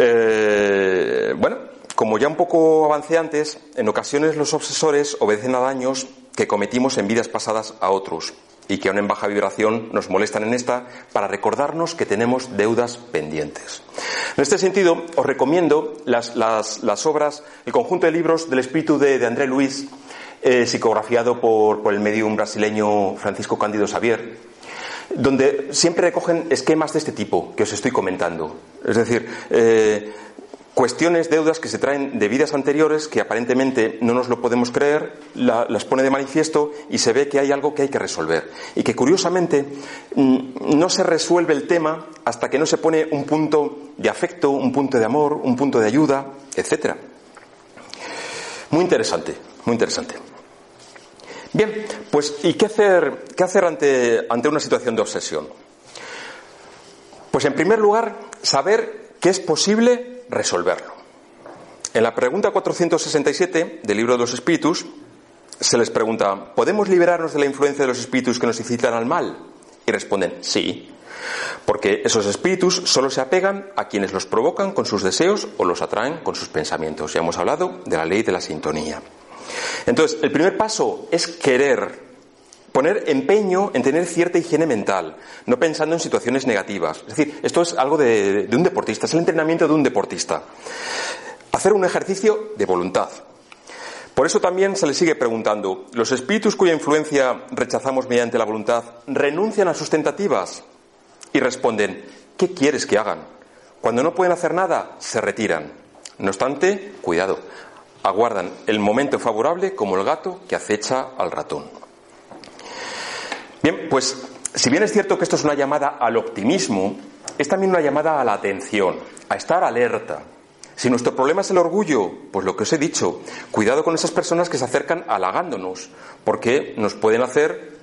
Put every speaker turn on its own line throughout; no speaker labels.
Eh, bueno, como ya un poco avancé antes, en ocasiones los obsesores obedecen a daños que cometimos en vidas pasadas a otros y que aún en baja vibración nos molestan en esta para recordarnos que tenemos deudas pendientes. En este sentido, os recomiendo las, obras, el conjunto de libros del espíritu de, André Luis, eh, psicografiado por, por el medium brasileño Francisco Cándido Xavier, donde siempre recogen esquemas de este tipo que os estoy comentando. Es decir, eh, cuestiones, deudas que se traen de vidas anteriores que aparentemente no nos lo podemos creer, las pone de manifiesto y se ve que hay algo que hay que resolver. Y que curiosamente mm, no se resuelve el tema hasta que no se pone un punto de afecto, un punto de amor, un punto de ayuda, etc. Muy interesante, muy interesante. Bien, pues ¿y qué hacer, ante, ante una situación de obsesión? Pues en primer lugar, saber que es posible resolverlo. En la pregunta 467 del libro de los espíritus se les pregunta, ¿podemos liberarnos de la influencia de los espíritus que nos incitan al mal? Y responden, sí, porque esos espíritus solo se apegan a quienes los provocan con sus deseos o los atraen con sus pensamientos. Ya hemos hablado de la ley de la sintonía. Entonces, el primer paso es querer, poner empeño en tener cierta higiene mental, no pensando en situaciones negativas. Es decir, esto es algo de, un deportista, es el entrenamiento de un deportista. Hacer un ejercicio de voluntad. Por eso también se le sigue preguntando, ¿los espíritus cuya influencia rechazamos mediante la voluntad renuncian a sus tentativas? Y responden, ¿qué quieres que hagan? Cuando no pueden hacer nada, se retiran. No obstante, cuidado, aguardan el momento favorable como el gato que acecha al ratón. Bien, pues si bien es cierto que esto es una llamada al optimismo, es también una llamada a la atención, a estar alerta. Si nuestro problema es el orgullo, pues lo que os he dicho, cuidado con esas personas que se acercan halagándonos, porque nos pueden hacer,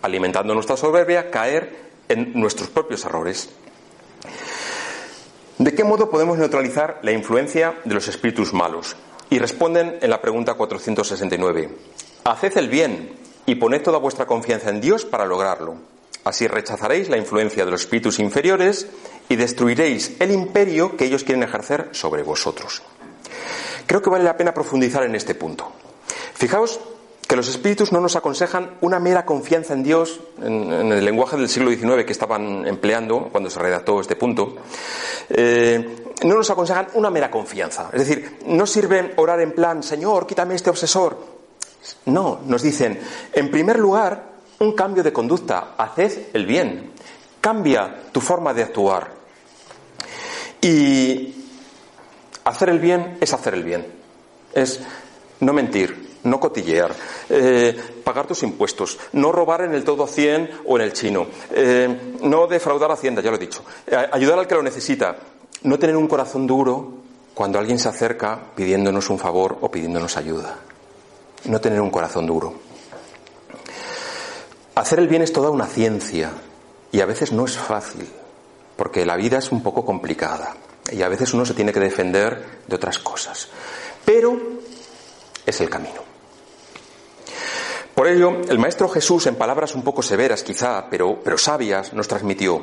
alimentando nuestra soberbia, caer en nuestros propios errores. ¿De qué modo podemos neutralizar la influencia de los espíritus malos? Y responden en la pregunta 469. Haced el bien y poned toda vuestra confianza en Dios para lograrlo. Así rechazaréis la influencia de los espíritus inferiores y destruiréis el imperio que ellos quieren ejercer sobre vosotros. Creo que vale la pena profundizar en este punto. Fijaos que los espíritus no nos aconsejan una mera confianza en Dios, en, el lenguaje del siglo XIX que estaban empleando cuando se redactó este punto, eh, no nos aconsejan una mera confianza. Es decir, no sirve orar en plan, Señor, quítame este obsesor. No, nos dicen, en primer lugar, un cambio de conducta, haced el bien, cambia tu forma de actuar. Y hacer el bien es hacer el bien, es no mentir, no cotillear, eh, pagar tus impuestos, no robar en el todo a 100 o en el chino, eh, no defraudar a Hacienda, ya lo he dicho, eh, ayudar al que lo necesita, no tener un corazón duro cuando alguien se acerca pidiéndonos un favor o pidiéndonos ayuda, no tener un corazón duro. Hacer el bien es toda una ciencia y a veces no es fácil, porque la vida es un poco complicada y a veces uno se tiene que defender de otras cosas, pero es el camino. Por ello, el Maestro Jesús, en palabras un poco severas quizá, pero, pero sabias, nos transmitió,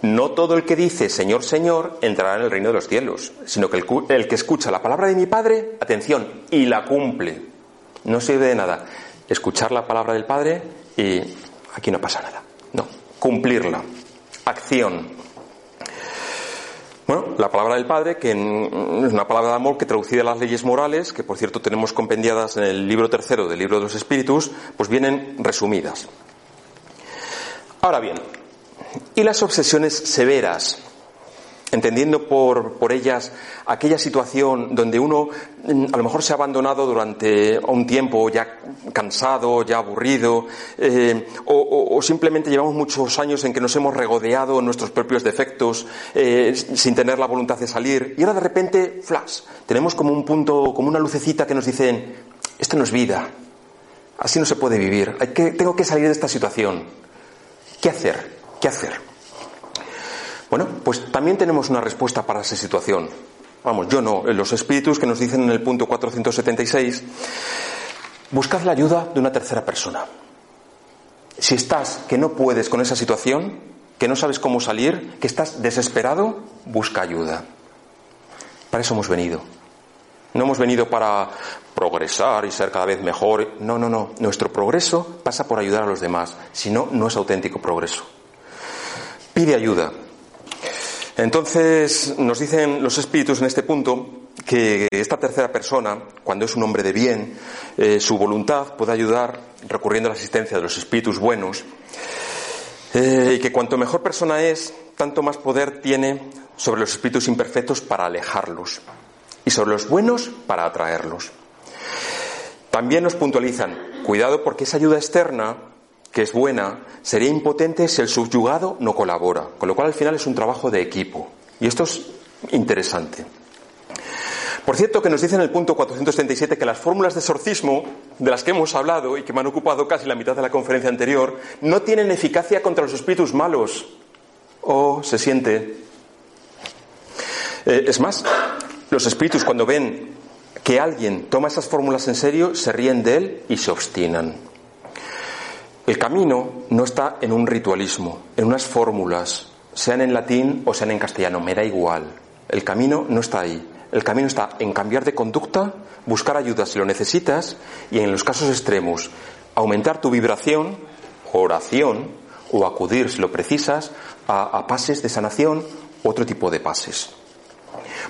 no todo el que dice Señor, Señor entrará en el reino de los cielos, sino que el, el que escucha la palabra de mi Padre, atención, y la cumple. No sirve de nada escuchar la palabra del Padre y aquí no pasa nada. No, cumplirla. Acción. Bueno, la palabra del Padre, que es una palabra de amor que traducida a las leyes morales, que por cierto tenemos compendiadas en el libro tercero del libro de los Espíritus, pues vienen resumidas. Ahora bien, ¿y las obsesiones severas? Entendiendo por, por, ellas aquella situación donde uno mm, a lo mejor se ha abandonado durante un tiempo ya cansado, ya aburrido, eh, o, simplemente llevamos muchos años en que nos hemos regodeado en nuestros propios defectos eh, sin tener la voluntad de salir, y ahora de repente, flash, tenemos como un punto, como una lucecita que nos dicen, esto no es vida, así no se puede vivir, Hay que, tengo que salir de esta situación. ¿Qué hacer? ¿Qué hacer? Pues también tenemos una respuesta para esa situación. Vamos, yo no, los espíritus que nos dicen en el punto 476, buscad la ayuda de una tercera persona. Si estás que no puedes con esa situación, que no sabes cómo salir, que estás desesperado, busca ayuda. Para eso hemos venido. No hemos venido para progresar y ser cada vez mejor. No, no, no. Nuestro progreso pasa por ayudar a los demás. Si no, no es auténtico progreso. Pide ayuda. Entonces, nos dicen los espíritus en este punto que esta tercera persona, cuando es un hombre de bien, eh, su voluntad puede ayudar recurriendo a la asistencia de los espíritus buenos, eh, y que cuanto mejor persona es, tanto más poder tiene sobre los espíritus imperfectos para alejarlos, y sobre los buenos para atraerlos. También nos puntualizan, cuidado porque esa ayuda externa que es buena, sería impotente si el subyugado no colabora, con lo cual al final es un trabajo de equipo. Y esto es interesante. Por cierto, que nos dice en el punto 437 que las fórmulas de exorcismo, de las que hemos hablado y que me han ocupado casi la mitad de la conferencia anterior, no tienen eficacia contra los espíritus malos. Oh, se siente. Eh, es más, los espíritus cuando ven que alguien toma esas fórmulas en serio, se ríen de él y se obstinan. El camino no está en un ritualismo, en unas fórmulas, sean en latín o sean en castellano, me da igual. El camino no está ahí. El camino está en cambiar de conducta, buscar ayuda si lo necesitas y en los casos extremos, aumentar tu vibración, oración o acudir si lo precisas a, a pases de sanación, otro tipo de pases.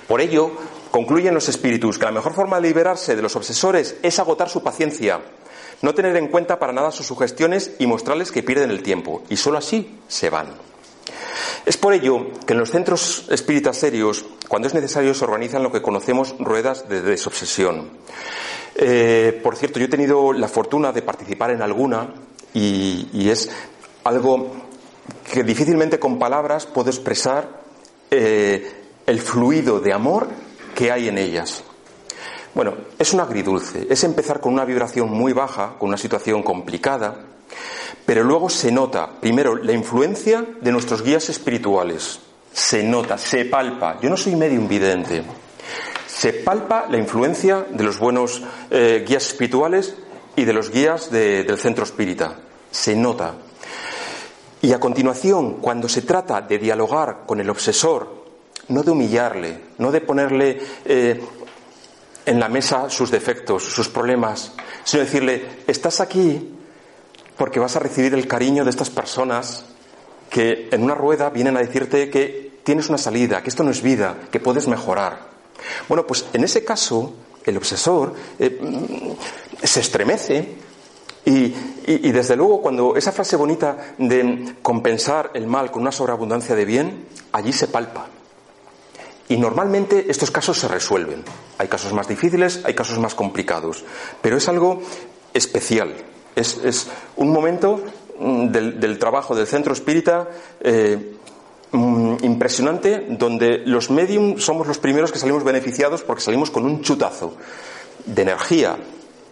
Por ello, concluyen los espíritus que la mejor forma de liberarse de los obsesores es agotar su paciencia, no tener en cuenta para nada sus sugestiones y mostrarles que pierden el tiempo, y sólo así se van. Es por ello que en los centros espíritas serios, cuando es necesario, se organizan lo que conocemos ruedas de desobsesión. Eh, por cierto, yo he tenido la fortuna de participar en alguna y, es algo que difícilmente con palabras puedo expresar eh, el fluido de amor que hay en ellas. Bueno, es un agridulce, es empezar con una vibración muy baja, con una situación complicada, pero luego se nota, primero, la influencia de nuestros guías espirituales. Se nota, se palpa. Yo no soy medio invidente. Se palpa la influencia de los buenos eh, guías espirituales y de los guías del centro espírita. Se nota. Y a continuación, cuando se trata de dialogar con el obsesor, no de humillarle, no de ponerle eh, en la mesa sus defectos, sus problemas, sino decirle, estás aquí porque vas a recibir el cariño de estas personas que en una rueda vienen a decirte que tienes una salida, que esto no es vida, que puedes mejorar. Bueno, pues en ese caso, el obsesor eh, se estremece y, y, desde luego cuando esa frase bonita de compensar el mal con una sobreabundancia de bien, allí se palpa. Y normalmente estos casos se resuelven. Hay casos más difíciles, hay casos más complicados, pero es algo especial. Es, un momento mm, del, trabajo del centro espírita eh, mm, impresionante donde los medium somos los primeros que salimos beneficiados porque salimos con un chutazo de energía,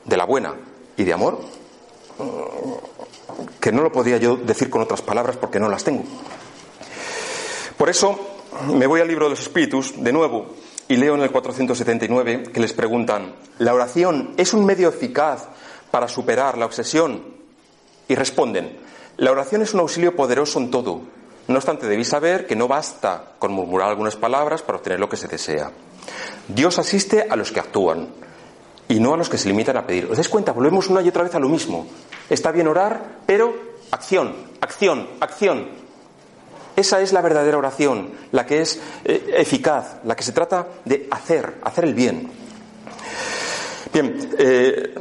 de la buena y de amor, mm, que no lo podía yo decir con otras palabras porque no las tengo. Por eso, me voy al libro de los Espíritus, de nuevo, y leo en el 479 que les preguntan, ¿la oración es un medio eficaz para superar la obsesión? Y responden, la oración es un auxilio poderoso en todo. No obstante, debéis saber que no basta con murmurar algunas palabras para obtener lo que se desea. Dios asiste a los que actúan y no a los que se limitan a pedir. ¿Os dais cuenta? Volvemos una y otra vez a lo mismo. Está bien orar, pero acción, acción, acción. Esa es la verdadera oración, la que es eh, eficaz, la que se trata de hacer, hacer el bien. Bien, eh,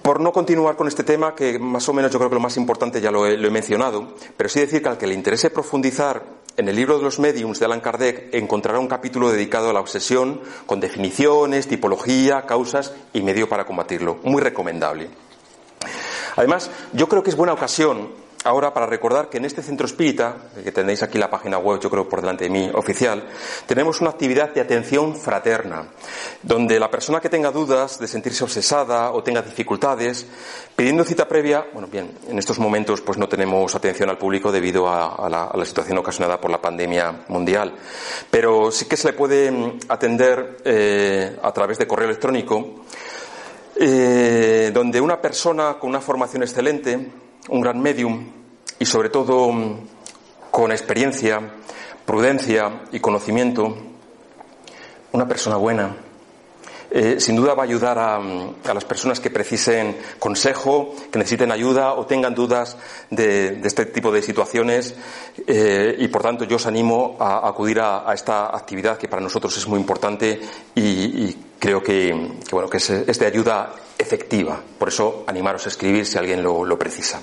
por no continuar con este tema, que más o menos yo creo que lo más importante ya lo he, mencionado, pero sí decir que al que le interese profundizar en el libro de los mediums de Alan Kardec encontrará un capítulo dedicado a la obsesión, con definiciones, tipología, causas y medio para combatirlo. Muy recomendable. Además, yo creo que es buena ocasión ahora para recordar que en este centro espírita, que tenéis aquí la página web, yo creo por delante de mí, oficial, tenemos una actividad de atención fraterna, donde la persona que tenga dudas de sentirse obsesada o tenga dificultades, pidiendo cita previa, bueno, bien, en estos momentos pues no tenemos atención al público debido a, la, situación ocasionada por la pandemia mundial, pero sí que se le puede mm, atender eh, a través de correo electrónico, eh, donde una persona con una formación excelente, un gran medium y sobre todo mm, con experiencia, prudencia y conocimiento, una persona buena. Eh, sin duda va a ayudar mm, a, las personas que precisen consejo, que necesiten ayuda o tengan dudas de, este tipo de situaciones eh, y por tanto yo os animo a, acudir a, esta actividad que para nosotros es muy importante y, creo que, bueno, que es, de ayuda efectiva. Por eso animaros a escribir si alguien lo precisa.